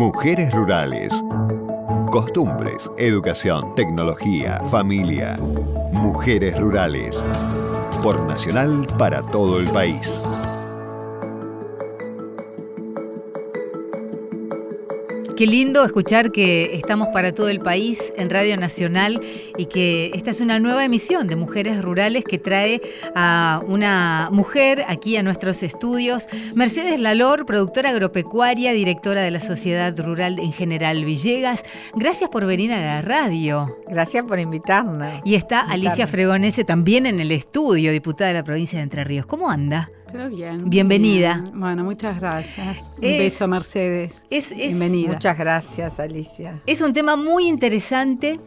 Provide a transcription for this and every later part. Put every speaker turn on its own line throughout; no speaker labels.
Mujeres rurales. Costumbres, educación, tecnología, familia. Mujeres rurales. Por Nacional para todo el país.
Qué lindo escuchar que estamos para todo el país en Radio Nacional y que esta es una nueva emisión de Mujeres Rurales que trae a una mujer aquí a nuestros estudios. Mercedes Lalor, productora agropecuaria, directora de la Sociedad Rural en General Villegas. Gracias por venir a la radio.
Gracias por invitarnos.
Y está Alicia Fregonese también en el estudio, diputada de la provincia de Entre Ríos. ¿Cómo anda?
Pero bien.
Bienvenida.
Bueno, muchas gracias. un beso, Mercedes.
Es, Bienvenida. Muchas gracias, Alicia.
Es un tema muy interesante.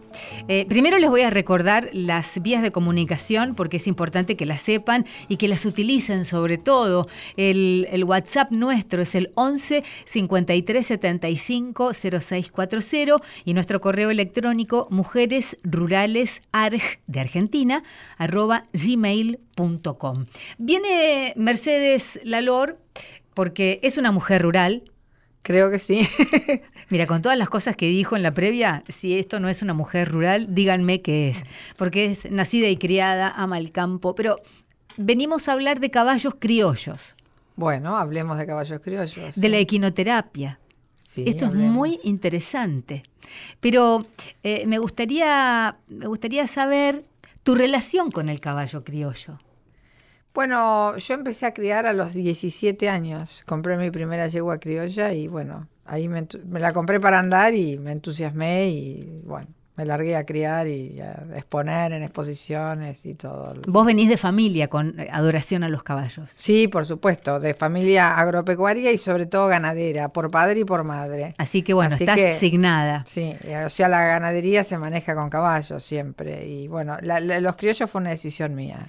Eh, primero les voy a recordar las vías de comunicación porque es importante que las sepan y que las utilicen sobre todo. El, WhatsApp nuestro es el 11 53 75 0640 y nuestro correo electrónico mujeresruralesarg de Argentina arroba gmail.com. Viene Mercedes Lalor, porque es una mujer rural.
Creo que sí.
Mira, con todas las cosas que dijo en la previa, si esto no es una mujer rural, díganme qué es. Porque es nacida y criada, ama el campo, pero venimos a hablar de caballos criollos.
Bueno, hablemos de caballos criollos.
De la equinoterapia. Sí, Esto es muy interesante. Pero eh, me, gustaría, me gustaría saber tu relación con el caballo criollo.
Bueno, yo empecé a criar a los 17 años. Compré mi primera yegua criolla y bueno, ahí me, me la compré para andar y me entusiasmé y bueno, me largué a criar y a exponer en exposiciones y todo.
Vos venís de familia con eh, adoración a los caballos.
Sí, por supuesto, de familia agropecuaria y sobre todo ganadera, por padre y por madre.
Así que bueno, estás asignada.
Sí, o sea, la ganadería se maneja con caballos siempre. Y bueno, los criollos fue una decisión mía.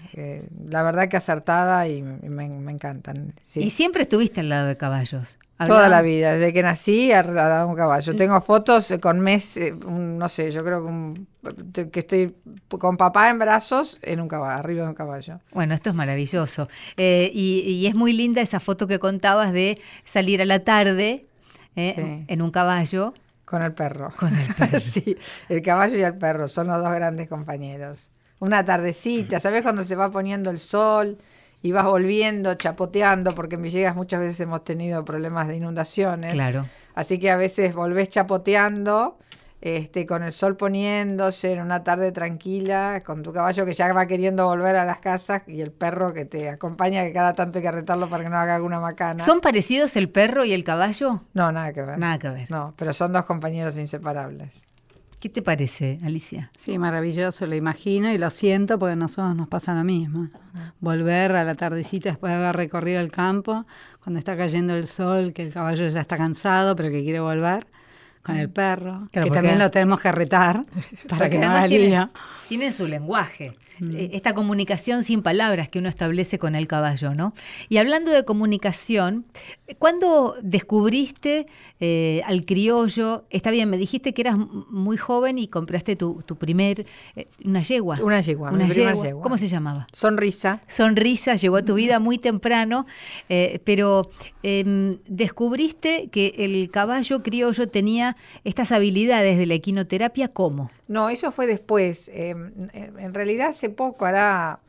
la verdad que acertada y me, encantan.
¿Y siempre estuviste al lado de caballos?
Toda la vida, desde que nací de un caballo. Tengo fotos con mes, eh, no sé, yo creo que, que, estoy con papá en brazos en un caballo, arriba de un caballo.
Bueno, esto es maravilloso. Eh, y, es muy linda esa foto que contabas de salir a la tarde eh, en un caballo.
Con el perro.
Con el perro.
sí, el caballo y el perro son los dos grandes compañeros. Una tardecita, ¿sabes cuando se va poniendo el sol? Y vas volviendo, chapoteando, porque en Villegas muchas veces hemos tenido problemas de inundaciones.
Claro.
Así que a veces volvés chapoteando, este, con el sol poniéndose en una tarde tranquila, con tu caballo que ya va queriendo volver a las casas y el perro que te acompaña, que cada tanto hay que retarlo para que no haga alguna macana.
¿Son parecidos el perro y el caballo?
No, nada que ver.
Nada que ver.
No, pero son dos compañeros inseparables.
¿Qué te parece, Alicia?
Sí, maravilloso, lo imagino y lo siento porque a nosotros nos pasa lo mismo. Volver a la tardecita después de haber recorrido el campo, cuando está cayendo el sol, que el caballo ya está cansado pero que quiere volver, con el perro, que también lo tenemos que retar para que no haga lío.
Tienen su lenguaje. Mm. Eh, esta comunicación sin palabras que uno establece con el caballo, ¿no? Y hablando de comunicación, ¿cuándo descubriste eh, al criollo? Está bien, me dijiste que eras muy joven y compraste tu, primer, eh, una yegua.
Una yegua, una yegua.
¿Cómo se llamaba?
Sonrisa.
Sonrisa llegó a tu vida muy temprano, pero em, descubriste que el caballo criollo tenía estas habilidades de la equinoterapia, ¿cómo?
No, eso fue después. Em, en realidad hace poco, hará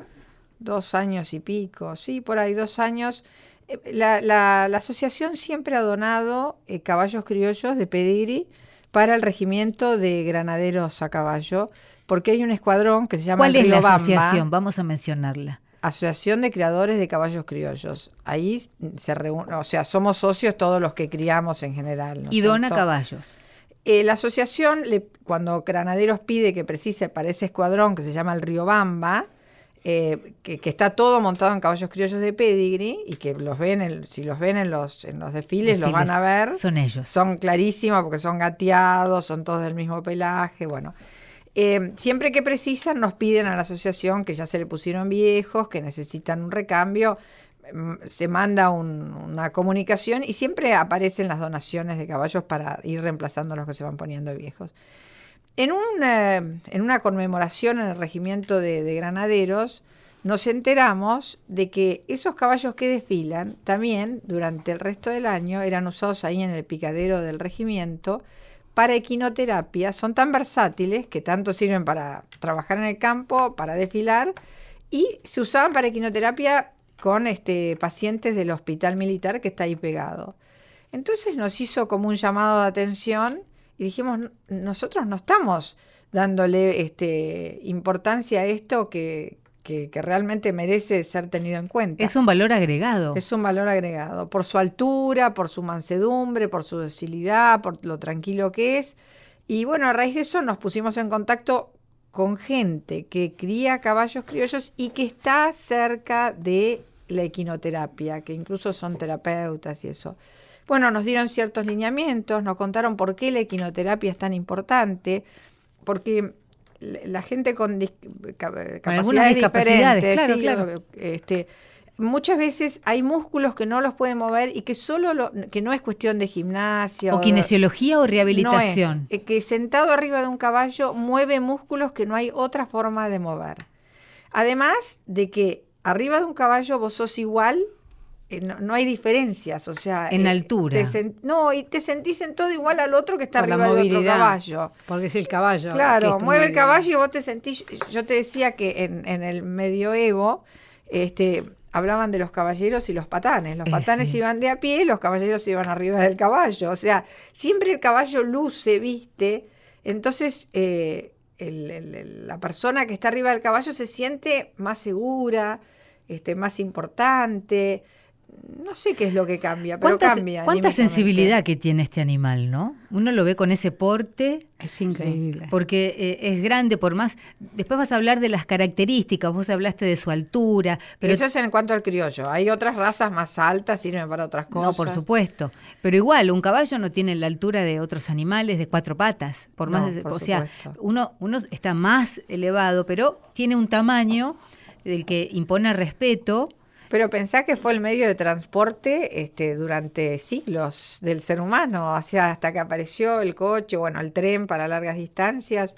dos años y pico, sí, por ahí dos años. Eh, la, la, asociación siempre ha donado eh, caballos criollos de pedigrí para el regimiento de granaderos a caballo, porque hay un escuadrón que se llama
¿Cuál es la asociación? Vamos a mencionarla.
Asociación de Criadores de Caballos Criollos. Ahí se reúne, o sea, somos socios todos los que criamos en general.
y dona caballos.
Eh, la asociación, cuando Granaderos pide que precise para ese escuadrón que se llama el Río Bamba, eh, que, está todo montado en caballos criollos de pedigree y que los ven, si los ven en los, en los desfiles, los van a ver.
Son ellos.
Son clarísimos porque son gateados, son todos del mismo pelaje, bueno. Eh, siempre que precisan nos piden a la asociación que ya se le pusieron viejos, que necesitan un recambio, se manda una comunicación y siempre aparecen las donaciones de caballos para ir reemplazando los que se van poniendo viejos. En, en una conmemoración en el regimiento de, granaderos, nos enteramos de que esos caballos que desfilan también durante el resto del año eran usados ahí en el picadero del regimiento para equinoterapia. Son tan versátiles que tanto sirven para trabajar en el campo, para desfilar, y se usaban para equinoterapia con este, pacientes del hospital militar que está ahí pegado. Entonces nos hizo como un llamado de atención y dijimos, nosotros no estamos dándole este, importancia a esto que, que, realmente merece ser tenido en cuenta.
Es un valor agregado.
Es un valor agregado, por su altura, por su mansedumbre, por su docilidad, por lo tranquilo que es. Y bueno, a raíz de eso nos pusimos en contacto con gente que cría caballos criollos y que está cerca de la equinoterapia, que incluso son terapeutas y eso. Bueno, nos dieron ciertos lineamientos, nos contaron por qué la equinoterapia es tan importante, porque la gente con, capacidades, diferentes, claro, claro. Este, muchas veces hay músculos que no los pueden mover y que solo lo, que no es cuestión de gimnasia
o, kinesiología o rehabilitación.
Eh, que sentado arriba de un caballo mueve músculos que no hay otra forma de mover. Además de que arriba de un caballo vos sos igual eh, no, hay diferencias, o sea...
En eh, altura.
no, y te sentís en todo igual al otro que está arriba de otro caballo.
Porque es el caballo.
Claro, mueve el caballo y vos te sentís... Yo te decía que en, en el medioevo este, hablaban de los caballeros y los patanes. Los eh, patanes iban de a pie, los caballeros iban arriba del caballo. O sea, siempre el caballo luce, viste. Entonces... la persona que está arriba del caballo se siente más segura, este, más importante, no sé qué es lo que cambia, pero cambia.
Cuánta sensibilidad que tiene este animal, ¿no? Uno lo ve con ese porte.
Es increíble.
Porque eh, es grande, por más. Después vas a hablar de las características, vos hablaste de su altura.
Pero eso es en cuanto al criollo. Hay otras razas más altas, sirven para otras cosas.
No, por supuesto. Pero igual, un caballo no tiene la altura de otros animales de cuatro patas. Por más. o sea, uno, uno está más elevado, pero tiene un tamaño del que impone respeto
pero pensá que fue el medio de transporte este, durante siglos del ser humano, o sea, hasta que apareció el coche, bueno, el tren para largas distancias,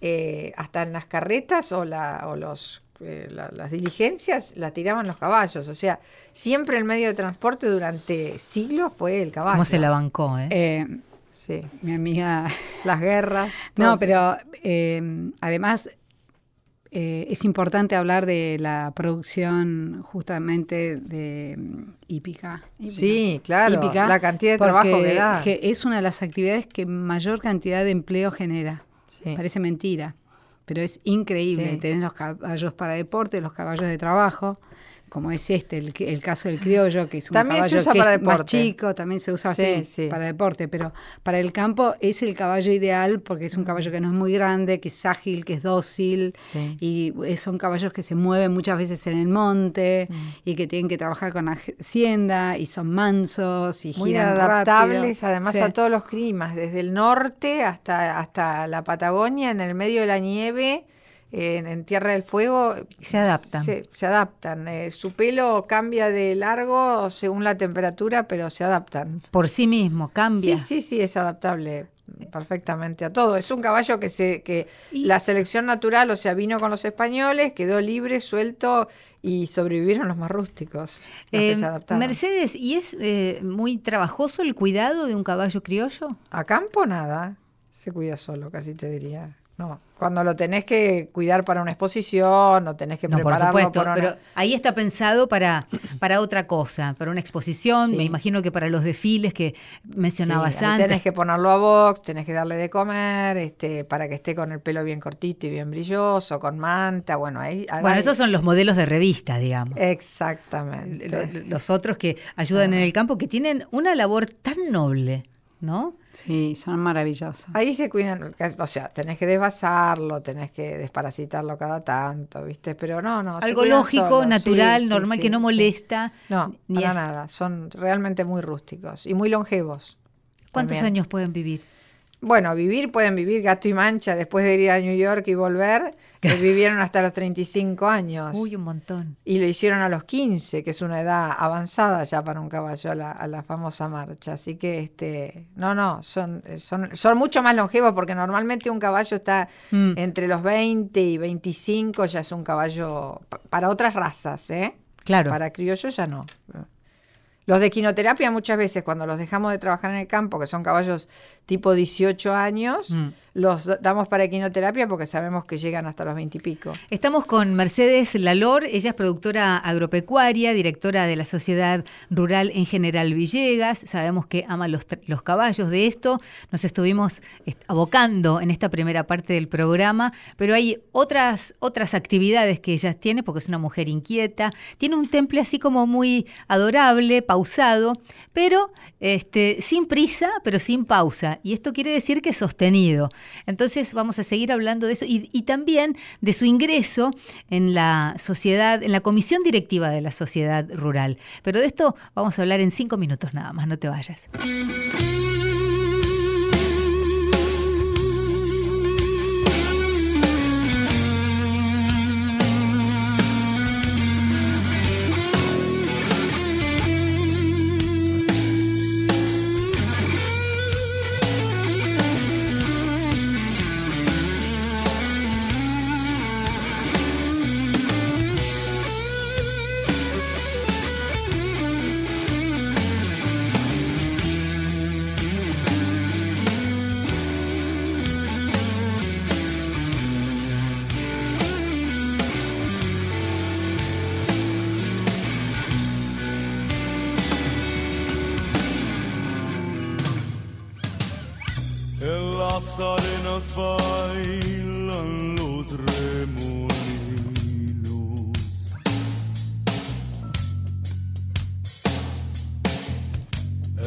eh, hasta en las carretas o, la, o los, eh, las diligencias la tiraban los caballos, o sea, siempre el medio de transporte durante siglos fue el caballo.
¿Cómo se la bancó, eh?
eh sí. Mi amiga.
Las guerras.
No, pero además eh, es importante hablar de la producción justamente de mm, hípica.
Sí, claro, la cantidad de trabajo que da.
es una de las actividades que mayor cantidad de empleo genera. Parece mentira, pero es increíble. Tenés los caballos para deporte, los caballos de trabajo como es este, el, caso del criollo, que es un caballo que más chico, también se usa así para deporte, pero para el campo es el caballo ideal porque es un caballo que no es muy grande, que es ágil, que es dócil, y son caballos que se mueven muchas veces en el monte mm. y que tienen que trabajar con hacienda y son mansos y
muy
giran
adaptables además a todos los climas, desde el norte hasta, hasta la Patagonia, en el medio de la nieve en, Tierra del Fuego
se adaptan.
Se, adaptan. Eh, su pelo cambia de largo según la temperatura, pero se adaptan.
Por sí mismo, cambia.
Sí, sí, sí, es adaptable perfectamente a todo. Es un caballo que se que la selección natural, o sea, vino con los españoles, quedó libre, suelto y sobrevivieron los más rústicos.
Eh, Mercedes, ¿y es eh, muy trabajoso el cuidado de un caballo criollo?
A campo nada, se cuida solo, casi te diría. No, cuando lo tenés que cuidar para una exposición o tenés que no, prepararlo
por supuesto, pero ahí está pensado para, para otra cosa, para una exposición, me imagino que para los desfiles que mencionabas sí, antes.
Tenés que ponerlo a box, tenés que darle de comer, este, para que esté con el pelo bien cortito y bien brilloso, con manta, bueno, ahí...
Bueno, esos son los modelos de revista, digamos.
Exactamente.
Los otros que ayudan en el campo, que tienen una labor tan noble, ¿no?
Sí, son maravillosos.
Ahí se cuidan, o sea, tenés que desvasarlo, tenés que desparasitarlo cada tanto, ¿viste? Pero no, no.
Algo lógico, natural, normal, que no molesta.
No, ni nada. Son realmente muy rústicos y muy longevos.
¿Cuántos años pueden vivir?
Bueno, vivir pueden vivir gato y mancha después de ir a New York y volver. que vivieron hasta los 35 años.
Uy, un montón.
Y lo hicieron a los 15, que es una edad avanzada ya para un caballo a la, a la famosa marcha. Así que, este, no, no, son, son, son mucho más longevos porque normalmente un caballo está
Mm.
entre los 20 y 25, ya es un caballo pa- para otras razas, ¿eh?
Claro.
Para criollos ya no. Los de quinoterapia muchas veces cuando los dejamos de trabajar en el campo, que son caballos tipo 18 años,
Mm.
los da- damos para equinoterapia porque sabemos que llegan hasta los 20 y pico.
Estamos con Mercedes Lalor, ella es productora agropecuaria, directora de la Sociedad Rural en General Villegas. Sabemos que ama los, los caballos de esto. Nos estuvimos est- abocando en esta primera parte del programa, pero hay otras, otras actividades que ella tiene porque es una mujer inquieta. Tiene un temple así como muy adorable, pausado, pero este, sin prisa, pero sin pausa. Y esto quiere decir que es sostenido. Entonces vamos a seguir hablando de eso y, y también de su ingreso en la sociedad, en la comisión directiva de la sociedad rural. Pero de esto vamos a hablar en cinco minutos nada más, no te vayas.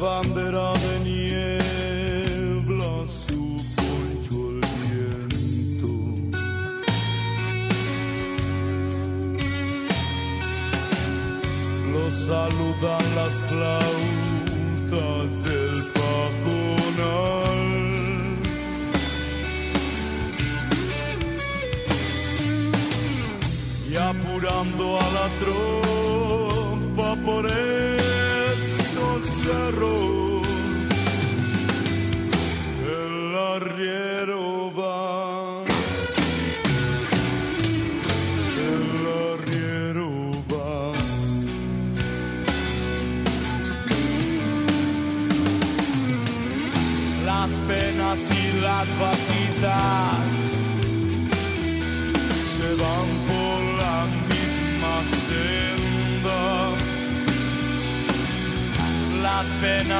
bandera de niebla su poncho el viento. Lo saludan las flautas del pajonal. Y apurando a la tropa por esos cerros,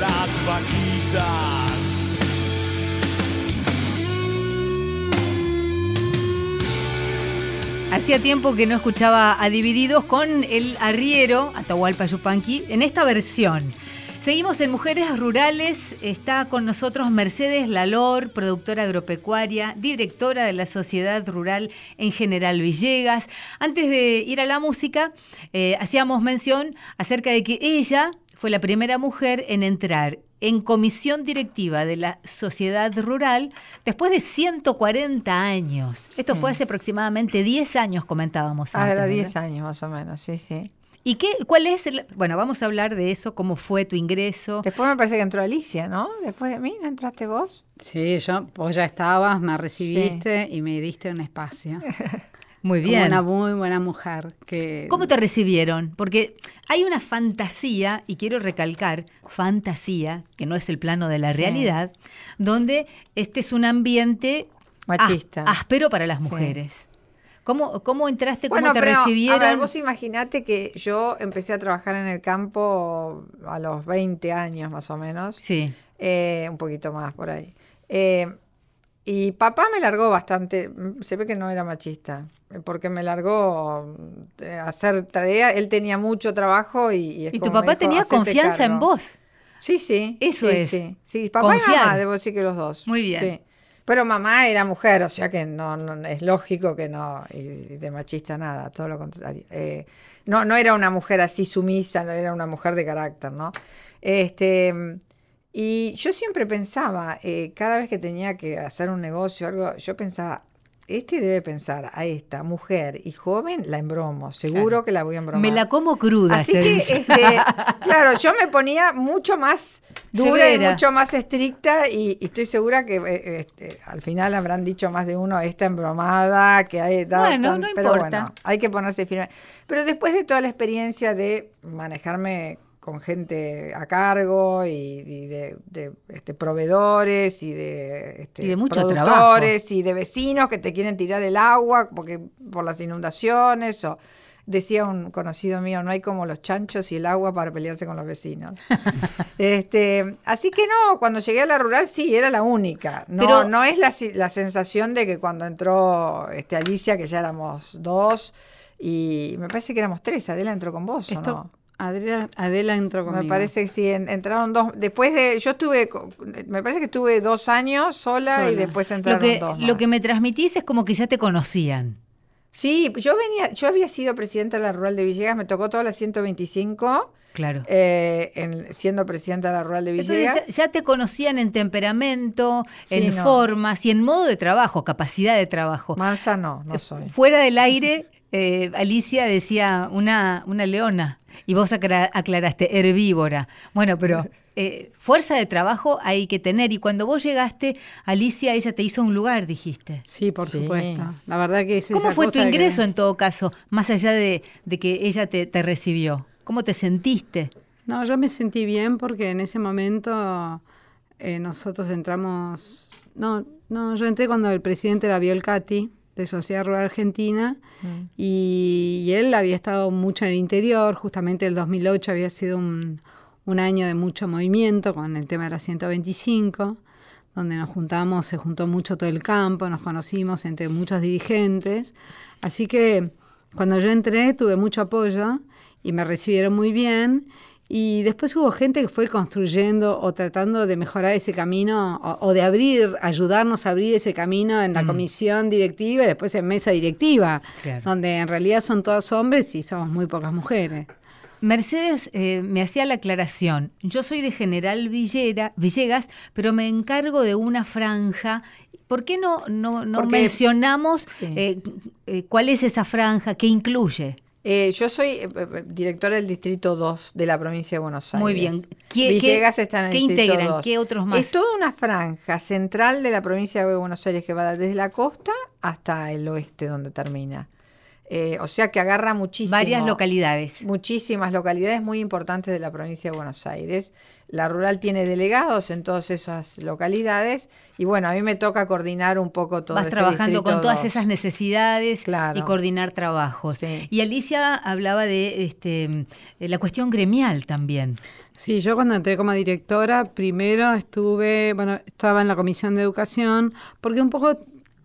las vaquitas.
Hacía tiempo que no escuchaba a Divididos con el arriero, Atahualpa Yupanqui, en esta versión. Seguimos en Mujeres Rurales. Está con nosotros Mercedes Lalor, productora agropecuaria, directora de la Sociedad Rural en General Villegas. Antes de ir a la música, eh, hacíamos mención acerca de que ella fue la primera mujer en entrar en comisión directiva de la sociedad rural después de 140 años. Esto fue hace aproximadamente 10 años, comentábamos.
Ah,
antes,
era
¿verdad?
10 años más o menos, sí, sí.
¿Y qué, cuál es el, bueno, vamos a hablar de eso, cómo fue tu ingreso?
Después me parece que entró Alicia, ¿no? Después de mí, ¿no entraste vos?
Sí, yo, vos ya estabas, me recibiste y me diste un espacio.
Muy
Como
bien.
una muy buena mujer. Que,
¿Cómo te recibieron? Porque hay una fantasía, y quiero recalcar, fantasía, que no es el plano de la
Sí.
realidad, donde este es un ambiente
Machista.
ás- áspero para las
Sí.
mujeres. ¿Cómo, ¿Cómo entraste? ¿Cómo
Bueno,
te
pero,
recibieron?
A ver, vos imaginate que yo empecé a trabajar en el campo a los 20 años más o menos.
Sí.
Eh, un poquito más por ahí. Eh, y papá me largó bastante, mm, se ve que no era machista, eh, porque me largó a hacer tarea, él tenía mucho trabajo y... Y, es
Y tu papá
dijo,
tenía
"Hacete
confianza en
cargo".
vos.
Sí, sí.
Eso
sí,
es.
Sí, sí. papá y
Confiar.
mamá, debo decir que los dos.
Muy bien.
Sí. Pero mamá era mujer, o sea que no, no- es lógico que no, y de machista nada, todo lo contrario. Eh, no, no era una mujer así sumisa, no era una mujer de carácter, ¿no? Este, y yo siempre pensaba, eh, cada vez que tenía que hacer un negocio o algo, yo pensaba, este debe pensar a esta mujer y joven, la embromo, seguro
Claro.
que la voy a embromar.
Me la como cruda,
Así
se
que,
dice.
este, claro, yo me ponía mucho más dura
Severa.
y mucho más estricta y, y estoy segura que eh, este, al final habrán dicho más de uno esta embromada, que hay tal,
Bueno,
tal",
no
pero
importa.
bueno, hay que ponerse firme. Pero después de toda la experiencia de manejarme con gente a cargo y, y de, de, este, proveedores y de, este,
Y de mucho
productores y de vecinos que te quieren tirar el agua porque por las inundaciones o decía un conocido mío, no hay como los chanchos y el agua para pelearse con los vecinos. este, así que no, cuando llegué a la rural sí, era la única. No,
Pero-
no es la, la sensación de que cuando entró este, Alicia, que ya éramos dos, y me parece que éramos tres, Adela entró con vos, ¿o
Esto,
no?
Adela, Adela entró conmigo.
Me parece que sí, en- entraron dos. Después de. Yo estuve. Me parece que estuve dos años sola, y después
Lo
entraron
que,
dos.
lo que me transmitís es como que ya te conocían.
Sí, yo venía. Yo había sido presidenta de la Rural de Villegas, me tocó toda la 125,
Claro.
eh, en- siendo presidenta de la Rural de Villegas.
Entonces ya, ya te conocían en temperamento,
Sí,
en
no.
formas y en modo de trabajo, capacidad de trabajo.
Mansa no, no soy.
Fuera del aire, eh, Alicia decía una, una leona y vos aclaraste herbívora. Bueno, pero eh, fuerza de trabajo hay que tener y cuando vos llegaste, Alicia, ella te hizo un lugar, dijiste.
Sí, por
Sí.
supuesto. La verdad que es
¿Cómo
esa
fue tu
que-
ingreso en todo caso, más allá de, de que ella te, te recibió? ¿Cómo te sentiste?
No, yo me sentí bien porque en ese momento eh, nosotros entramos. No, no, yo entré cuando el presidente era Biolcati, de Sociedad Rural Argentina,
Mm.
y, y él había estado mucho en el interior. Justamente el 2008 había sido un, un año de mucho movimiento con el tema de la 125, donde nos juntamos, se juntó mucho todo el campo, nos conocimos entre muchos dirigentes. Así que cuando yo entré tuve mucho apoyo y me recibieron muy bien. Y después hubo gente que fue construyendo o tratando de mejorar ese camino o, o de abrir, ayudarnos a abrir ese camino en la
Mm.
comisión directiva y después en mesa directiva,
Claro.
donde en realidad son todos hombres y somos muy pocas mujeres.
Mercedes eh, me hacía la aclaración. Yo soy de General Villera, Villegas, pero me encargo de una franja. ¿Por qué no, no, no
Porque-
mencionamos
Sí.
eh, eh, cuál es esa franja? ¿Qué incluye?
Eh, yo soy eh, eh, directora del Distrito 2 de la provincia de Buenos Aires.
Muy bien. ¿Qué-
Villegas
qué-
está en el
qué
Distrito
integran?
2.
¿Qué otros más?
Es toda una franja central de la provincia de Buenos Aires que va desde la costa hasta el oeste donde termina. Eh, o sea que agarra muchísimo.
Varias localidades.
Muchísimas localidades muy importantes de la provincia de Buenos Aires. La rural tiene delegados en todas esas localidades y bueno, a mí me toca coordinar un poco todo
Vas
ese
trabajando con todas
2.
esas necesidades
Claro.
y coordinar trabajos.
Sí.
Y Alicia hablaba de este, eh, la cuestión gremial también.
Sí, yo cuando entré como directora, primero estuve, bueno, estaba en la comisión de educación, porque un poco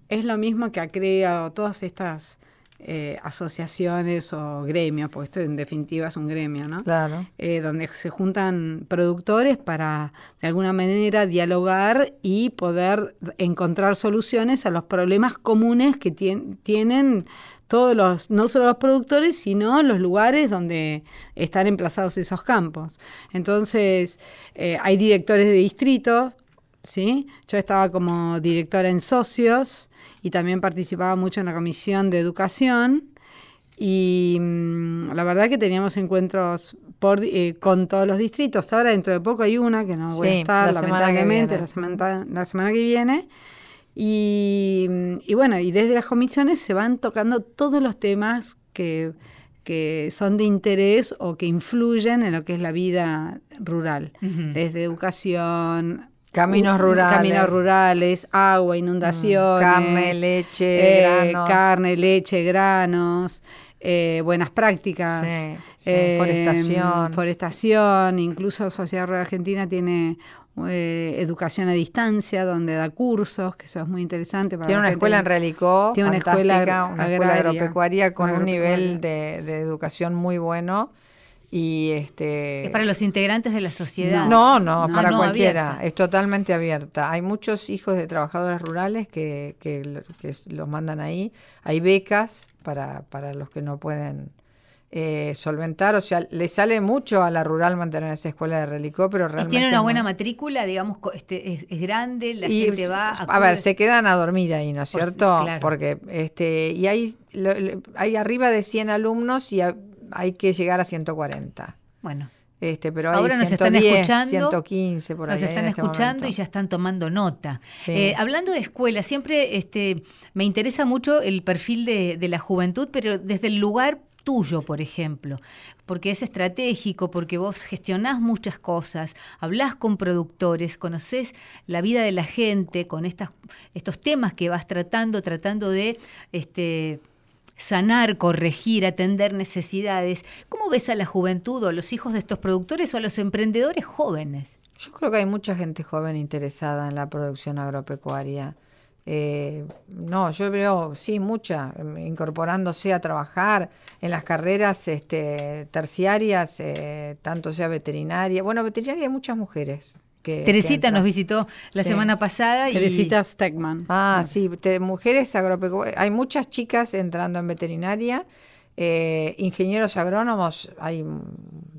es lo mismo que ha creado todas estas eh, asociaciones o gremios, porque esto en definitiva es un gremio, ¿no?
Claro.
eh, donde se juntan productores para de alguna manera dialogar y poder encontrar soluciones a los problemas comunes que tien- tienen todos los, no solo los productores, sino los lugares donde están emplazados esos campos. Entonces, eh, hay directores de distritos, ¿sí? Yo estaba como directora en socios y también participaba mucho en la comisión de educación. Y mm, la verdad que teníamos encuentros por, eh, con todos los distritos. Ahora dentro de poco hay una que no voy a estar,
la semana
lamentablemente,
viene.
la semana, la semana que viene. Y, mm, y bueno, y desde las comisiones se van tocando todos los temas que, que son de interés o que influyen en lo que es la vida rural, desde educación,
Caminos rurales.
caminos rurales, agua, inundaciones,
Carne, leche,
eh,
granos.
carne, leche, granos, eh, buenas prácticas,
Sí, sí, forestación.
forestación, incluso Sociedad Rural Argentina tiene eh, educación a distancia, donde da cursos, que eso es muy interesante. Para
Tiene una escuela en Realicó,
Tiene una escuela
agropecuaria con un nivel de, de educación muy bueno. Y este
Es para los integrantes de la sociedad.
No, no,
No,
para
no,
cualquiera.
abierta.
Es totalmente abierta. Hay muchos hijos de trabajadores rurales que, que, lo- que los mandan ahí. Hay becas para, para los que no pueden eh, solventar. O sea, le sale mucho a la rural mantener esa escuela de relicó, pero
Y
realmente.
tiene una
no.
buena matrícula, digamos, este, es, es grande, la
Y,
gente va
a ver,
acude.
se quedan a dormir ahí, ¿no es cierto?
claro.
Porque este y hay lo- lo- hay arriba de 100 alumnos y a- hay que llegar a 140.
Bueno,
Este, pero hay
Ahora nos están
110,
escuchando,
115 por ahí.
nos están
este
escuchando
momento.
y ya están tomando nota.
Sí.
Eh, hablando de escuela, siempre este, me interesa mucho el perfil de, de la juventud, pero desde el lugar tuyo, por ejemplo, porque es estratégico, porque vos gestionás muchas cosas, hablás con productores, conocés la vida de la gente con estas, estos temas que vas tratando, tratando de este, sanar, corregir, atender necesidades. ¿Cómo ves a la juventud o a los hijos de estos productores o a los emprendedores jóvenes?
Yo creo que hay mucha gente joven interesada en la producción agropecuaria. Eh, no, yo veo, sí, mucha, em, incorporándose a trabajar en las carreras este, terciarias, eh, tanto sea veterinaria. Bueno, veterinaria hay muchas mujeres. Que,
Teresita nos visitó la
Sí.
semana pasada y
Teresita Stegman.
Ah, sí, te- mujeres agropecuarias. Hay muchas chicas entrando en veterinaria, eh, ingenieros agrónomos, hay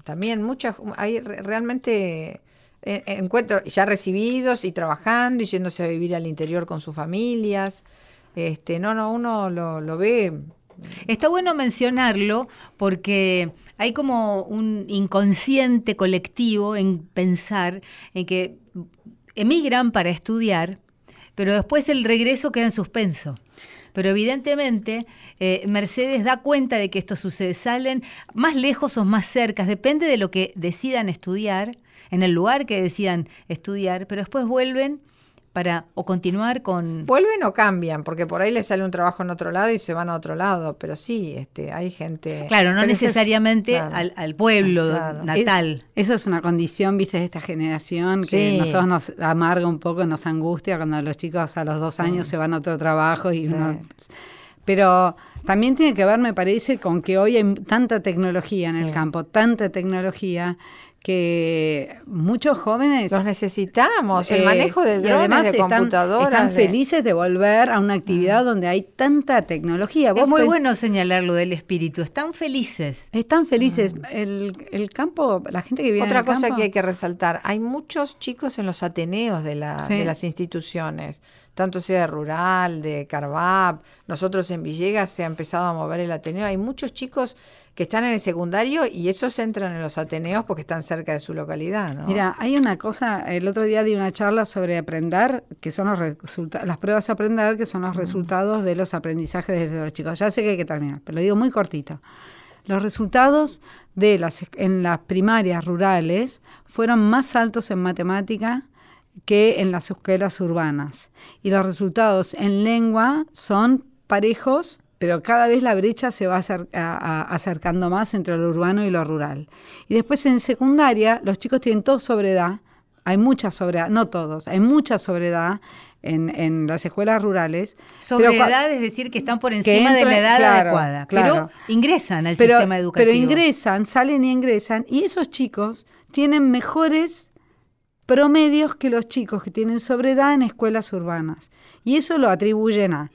también muchas, hay re- realmente eh, encuentro ya recibidos y trabajando y yéndose a vivir al interior con sus familias. Este, no, no, uno lo, lo ve.
Está bueno mencionarlo porque hay como un inconsciente colectivo en pensar en que emigran para estudiar, pero después el regreso queda en suspenso. Pero evidentemente eh, Mercedes da cuenta de que esto sucede. Salen más lejos o más cerca, depende de lo que decidan estudiar, en el lugar que decidan estudiar, pero después vuelven para o continuar con...
Vuelven o cambian, porque por ahí les sale un trabajo en otro lado y se van a otro lado, pero sí, este, hay gente.
Claro, no
es-
necesariamente
claro.
al, al pueblo
Claro.
natal.
Es- eso es una condición, viste, de esta generación que
Sí.
nosotros nos amarga un poco, nos angustia cuando los chicos a los dos
Sí.
años se van a otro trabajo y
Sí.
uno- Pero también tiene que ver, me parece, con que hoy hay tanta tecnología en
Sí.
el campo, tanta tecnología que muchos jóvenes
Los necesitamos, el
eh,
manejo de
y
drones,
además
de
están,
computadoras.
están felices de volver a una actividad donde hay tanta tecnología.
Es muy bueno señalar lo del espíritu, están felices.
Están felices. El, el campo, la gente que vive
Otra
en el
cosa
campo,
que hay que resaltar, hay muchos chicos en los ateneos de, la-
Sí.
de las instituciones, tanto sea de Rural, de Carvap, nosotros en Villegas se ha empezado a mover el ateneo, hay muchos chicos que están en el secundario y esos entran en los ateneos porque están cerca de su localidad, ¿no?
Mira, hay una cosa, el otro día di una charla sobre aprender, que son los resultados, las pruebas a aprender, que son los resultados de los aprendizajes de los chicos. Ya sé que hay que terminar, pero lo digo muy cortito. Los resultados de las en las primarias rurales fueron más altos en matemática que en las escuelas urbanas. Y los resultados en lengua son parejos, pero cada vez la brecha se va acer- a- a- acercando más entre lo urbano y lo rural. Y después en secundaria, los chicos tienen todo sobredad, hay mucha sobredad, no todos, hay mucha sobredad en, en las escuelas rurales.
Sobre
pero cua-
edad, es decir, que están por encima de la edad
claro,
adecuada,
claro.
pero ingresan al
pero,
sistema educativo.
pero ingresan, salen y ingresan, y esos chicos tienen mejores promedios que los chicos que tienen sobredad en escuelas urbanas. Y eso lo atribuyen a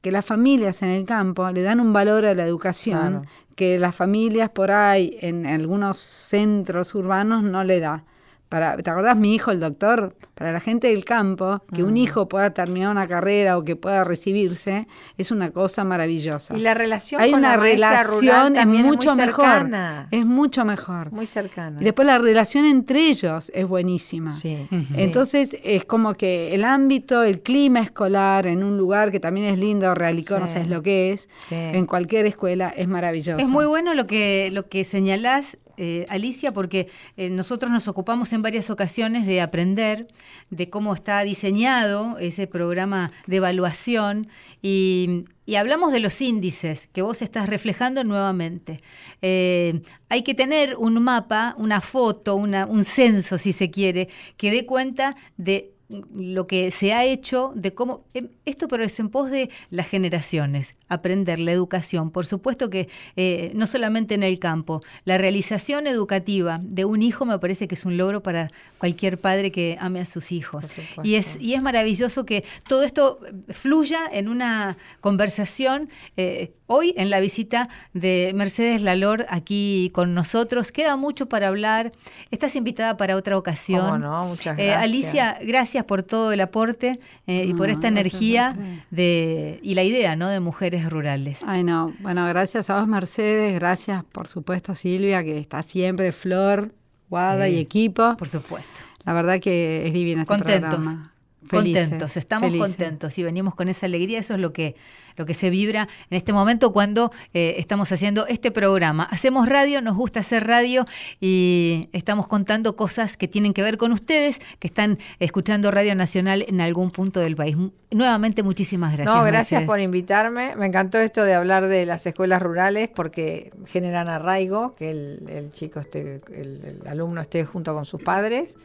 que las familias en el campo le dan un valor a la educación
Claro.
que las familias por ahí en algunos centros urbanos no le da. Para, ¿te acordás mi hijo, el doctor? Para la gente del campo, que un
Mm.
hijo pueda terminar una carrera o que pueda recibirse, es una cosa maravillosa.
Y la relación
Hay
con
una
la
relación, es mucho
muy
mejor.
cercana.
Es mucho mejor.
Muy cercana.
Y después la relación entre ellos es buenísima.
Sí,
Entonces es como que el ámbito, el clima escolar en un lugar que también es lindo, Realicó, no
Sí.
sabes lo que es,
Sí.
en cualquier escuela es maravilloso.
Es muy bueno lo que, lo que señalás, eh, Alicia, porque eh, nosotros nos ocupamos en varias ocasiones de aprender de cómo está diseñado ese programa de evaluación y, hablamos de los índices que vos estás reflejando nuevamente. Eh, hay que tener un mapa, una foto, un censo, si se quiere, que dé cuenta de lo que se ha hecho, de cómo... em, Esto pero es en pos de las generaciones, aprender la educación. Por supuesto que eh, no solamente en el campo, la realización educativa de un hijo me parece que es un logro para cualquier padre que ame a sus hijos. Y es, y es maravilloso que todo esto fluya en una conversación. eh, hoy en la visita de Mercedes Lalor aquí con nosotros, queda mucho para hablar. Estás invitada para otra ocasión.
Cómo no, muchas
Eh,
gracias.
Alicia, gracias por todo el aporte eh, y por esta energía de, y la idea ¿no? de mujeres rurales.
Ay, no. Bueno, gracias a vos, Mercedes. Gracias, por supuesto, Silvia, que está siempre, Flor, Guada
Sí.
y equipo.
Por supuesto.
La verdad que es divino este
Contentos.
programa. Felices,
contentos, estamos
felices.
contentos y venimos con esa alegría, eso es lo que, lo que se vibra en este momento cuando eh, estamos haciendo este programa. Hacemos radio, nos gusta hacer radio y estamos contando cosas que tienen que ver con ustedes que están escuchando Radio Nacional en algún punto del país. Nuevamente, muchísimas gracias.
no, gracias
Mercedes.
por invitarme. Me encantó esto de hablar de las escuelas rurales porque generan arraigo, que el, el chico esté, el, el alumno esté junto con sus padres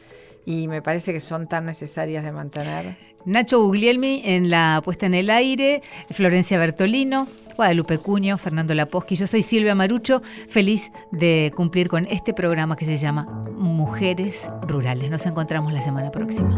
y me parece que son tan necesarias de mantener.
Nacho Guglielmi en la puesta en el aire, Florencia Bertolino, Guadalupe Cuño, Fernando Laposqui. Yo soy Silvia Marucho, feliz de cumplir con este programa que se llama Mujeres Rurales. Nos encontramos la semana próxima.